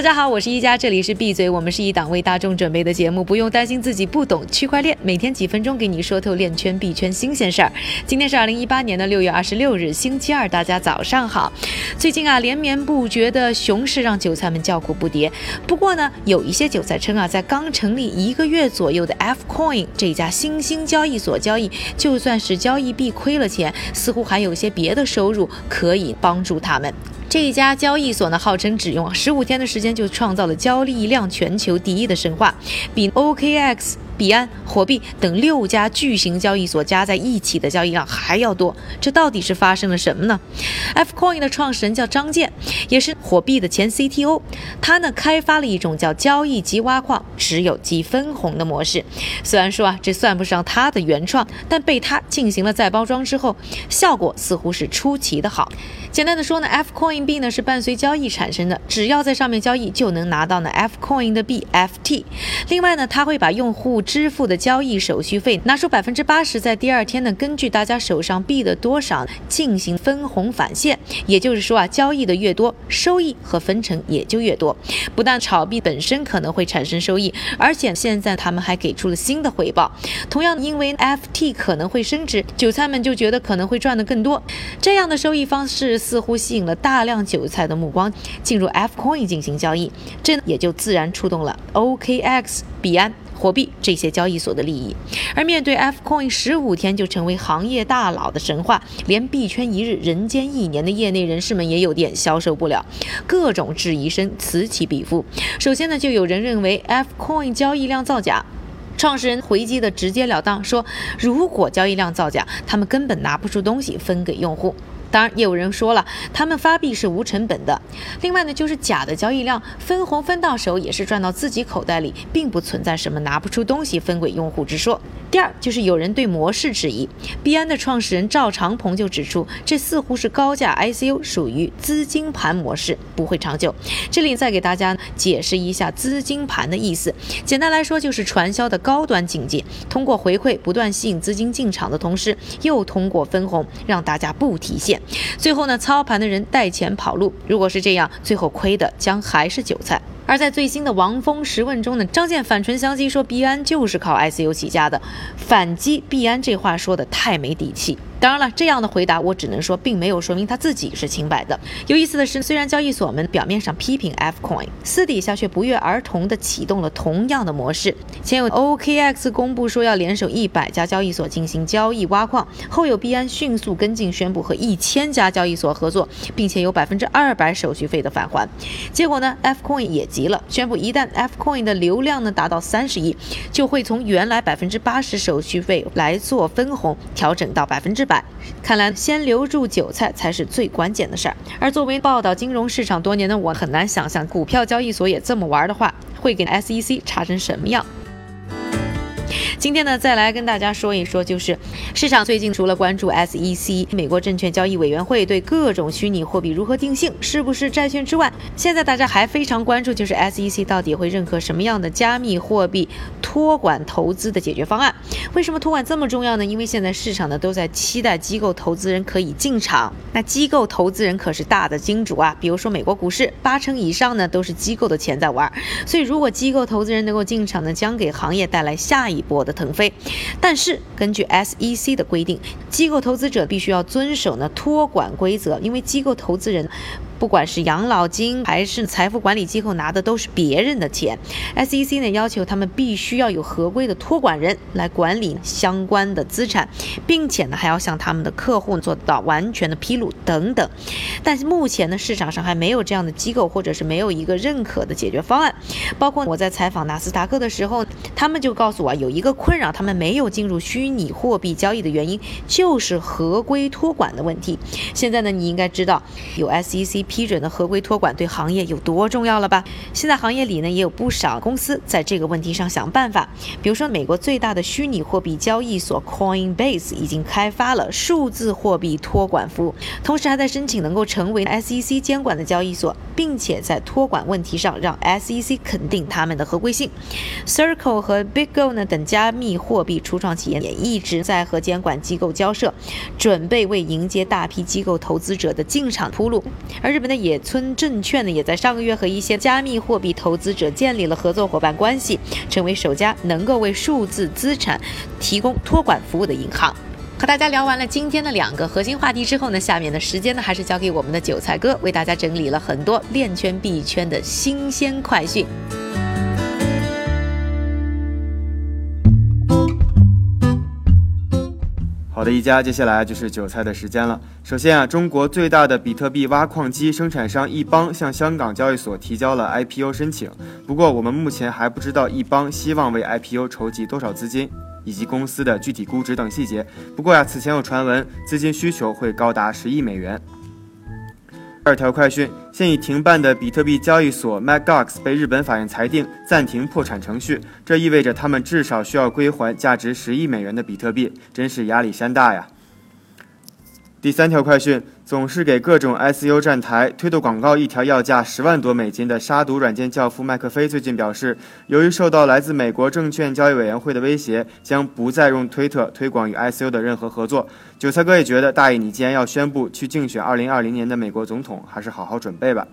大家好，我是一加，这里是闭嘴，我们是一档为大众准备的节目，不用担心自己不懂区块链，每天几分钟给你说透链圈币圈新鲜事儿。今天是二零一八年的六月二十六日，星期二，大家早上好。最近啊，连绵不绝的熊市让韭菜们叫苦不迭。不过呢，有一些韭菜称啊，在刚成立一个月左右的 F Coin 这家新兴交易所交易，就算是交易币亏了钱，似乎还有些别的收入可以帮助他们。这一家交易所呢，号称只用十五天的时间就创造了交易量全球第一的神话，比 OKX。币安、火币等六家巨型交易所加在一起的交易量还要多，这到底是发生了什么呢？F Coin 的创始人叫张健，也是火币的前 CTO，他呢开发了一种叫交易即挖矿、持有即分红的模式。虽然说啊这算不上他的原创，但被他进行了再包装之后，效果似乎是出奇的好。简单的说呢，F Coin 币呢是伴随交易产生的，只要在上面交易就能拿到呢 F Coin 的币 FT。另外呢，他会把用户支付的交易手续费拿出百分之八十，在第二天呢，根据大家手上币的多少进行分红返现。也就是说啊，交易的越多，收益和分成也就越多。不但炒币本身可能会产生收益，而且现在他们还给出了新的回报。同样，因为 FT 可能会升值，韭菜们就觉得可能会赚得更多。这样的收益方式似乎吸引了大量韭菜的目光，进入 F Coin 进行交易，这也就自然触动了 OKX、币安。货币这些交易所的利益，而面对 F Coin 十五天就成为行业大佬的神话，连币圈一日人间一年的业内人士们也有点消受不了，各种质疑声此起彼伏。首先呢，就有人认为 F Coin 交易量造假，创始人回击的直截了当说，如果交易量造假，他们根本拿不出东西分给用户。当然，也有人说了，他们发币是无成本的。另外呢，就是假的交易量，分红分到手也是赚到自己口袋里，并不存在什么拿不出东西分给用户之说。第二，就是有人对模式质疑，币安的创始人赵长鹏就指出，这似乎是高价 ICO，属于资金盘模式，不会长久。这里再给大家解释一下资金盘的意思，简单来说就是传销的高端境界，通过回馈不断吸引资金进场的同时，又通过分红让大家不提现。最后呢，操盘的人带钱跑路。如果是这样，最后亏的将还是韭菜。而在最新的王峰十问中呢，张健反唇相讥说，币安就是靠 ICO 起家的，反击币安这话说的太没底气。当然了，这样的回答我只能说，并没有说明他自己是清白的。有意思的是，虽然交易所们表面上批评 F Coin，私底下却不约而同地启动了同样的模式。前有 OKX 公布说要联手一百家交易所进行交易挖矿，后有币安迅速跟进，宣布和一千家交易所合作，并且有百分之二百手续费的返还。结果呢，F Coin 也急了，宣布一旦 F Coin 的流量呢达到三十亿，就会从原来百分之八十手续费来做分红，调整到百分之。看来，先留住韭菜才是最关键的事儿。而作为报道金融市场多年的我，很难想象股票交易所也这么玩的话，会给 SEC 查成什么样。今天呢，再来跟大家说一说，就是市场最近除了关注 SEC 美国证券交易委员会对各种虚拟货币如何定性，是不是债券之外，现在大家还非常关注，就是 SEC 到底会认可什么样的加密货币托管投资的解决方案？为什么托管这么重要呢？因为现在市场呢都在期待机构投资人可以进场，那机构投资人可是大的金主啊，比如说美国股市，八成以上呢都是机构的钱在玩，所以如果机构投资人能够进场呢，将给行业带来下一波的腾飞，但是根据 SEC 的规定，机构投资者必须要遵守呢托管规则，因为机构投资人。不管是养老金还是财富管理机构拿的都是别人的钱，SEC 呢要求他们必须要有合规的托管人来管理相关的资产，并且呢还要向他们的客户做到完全的披露等等。但是目前呢市场上还没有这样的机构，或者是没有一个认可的解决方案。包括我在采访纳斯达克的时候，他们就告诉我有一个困扰，他们没有进入虚拟货币交易的原因就是合规托管的问题。现在呢你应该知道有 SEC。批准的合规托管对行业有多重要了吧？现在行业里呢也有不少公司在这个问题上想办法。比如说，美国最大的虚拟货币交易所 Coinbase 已经开发了数字货币托管服务，同时还在申请能够成为 SEC 监管的交易所，并且在托管问题上让 SEC 肯定他们的合规性。Circle 和 BitGo 呢等加密货币初创企业也一直在和监管机构交涉，准备为迎接大批机构投资者的进场铺路。而日本的野村证券呢，也在上个月和一些加密货币投资者建立了合作伙伴关系，成为首家能够为数字资产提供托管服务的银行。和大家聊完了今天的两个核心话题之后呢，下面的时间呢，还是交给我们的韭菜哥，为大家整理了很多链圈币圈的新鲜快讯。好的，一家，接下来就是韭菜的时间了。首先啊，中国最大的比特币挖矿机生产商易邦向香港交易所提交了 IPO 申请，不过我们目前还不知道易邦希望为 IPO 筹集多少资金，以及公司的具体估值等细节。不过呀，此前有传闻，资金需求会高达十亿美元。二条快讯：现已停办的比特币交易所 m a g o x 被日本法院裁定暂停破产程序，这意味着他们至少需要归还价值十亿美元的比特币，真是压力山大呀！第三条快讯：总是给各种 SEO 站台推的广告一条要价十万多美金的杀毒软件教父麦克菲最近表示，由于受到来自美国证券交易委员会的威胁，将不再用推特推广与 SEO 的任何合作。韭菜哥也觉得，大爷，你既然要宣布去竞选2020年的美国总统，还是好好准备吧。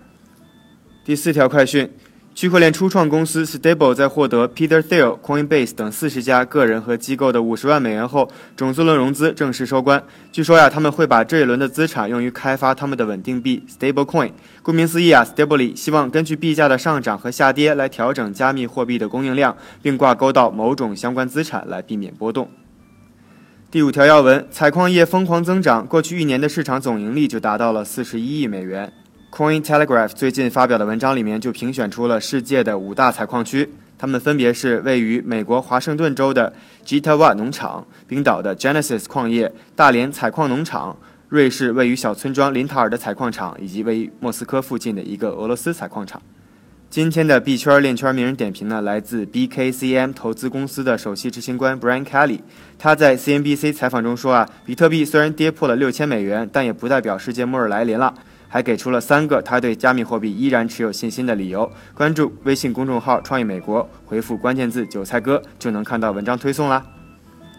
第四条快讯。区块链初创公司 Stable 在获得 Peter Thiel、Coinbase 等四十家个人和机构的五十万美元后，种子轮融资正式收官。据说呀，他们会把这一轮的资产用于开发他们的稳定币 Stablecoin。顾名思义啊，Stable 希望根据币价的上涨和下跌来调整加密货币的供应量，并挂钩到某种相关资产来避免波动。第五条要闻：采矿业疯狂增长，过去一年的市场总盈利就达到了四十一亿美元。Coin Telegraph 最近发表的文章里面就评选出了世界的五大采矿区，它们分别是位于美国华盛顿州的 Gitawa 农场、冰岛的 Genesis 矿业、大连采矿农场、瑞士位于小村庄林塔尔的采矿场，以及位于莫斯科附近的一个俄罗斯采矿场。今天的币圈链圈名人点评呢，来自 BKCM 投资公司的首席执行官 Brian Kelly。他在 CNBC 采访中说啊，比特币虽然跌破了六千美元，但也不代表世界末日来临了。还给出了三个他对加密货币依然持有信心的理由。关注微信公众号“创意美国”，回复关键字“韭菜哥”就能看到文章推送啦。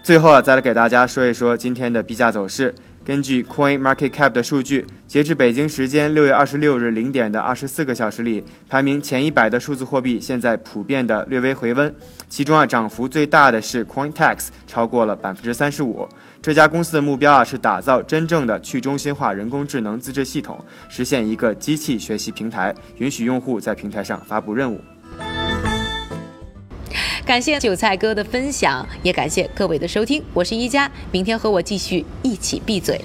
最后啊，再来给大家说一说今天的币价走势。根据 Coin Market Cap 的数据，截至北京时间六月二十六日零点的二十四个小时里，排名前一百的数字货币现在普遍的略微回温。其中啊，涨幅最大的是 CoinTex，超过了百分之三十五。这家公司的目标啊，是打造真正的去中心化人工智能自制系统，实现一个机器学习平台，允许用户在平台上发布任务。感谢韭菜哥的分享，也感谢各位的收听。我是一加，明天和我继续一起闭嘴。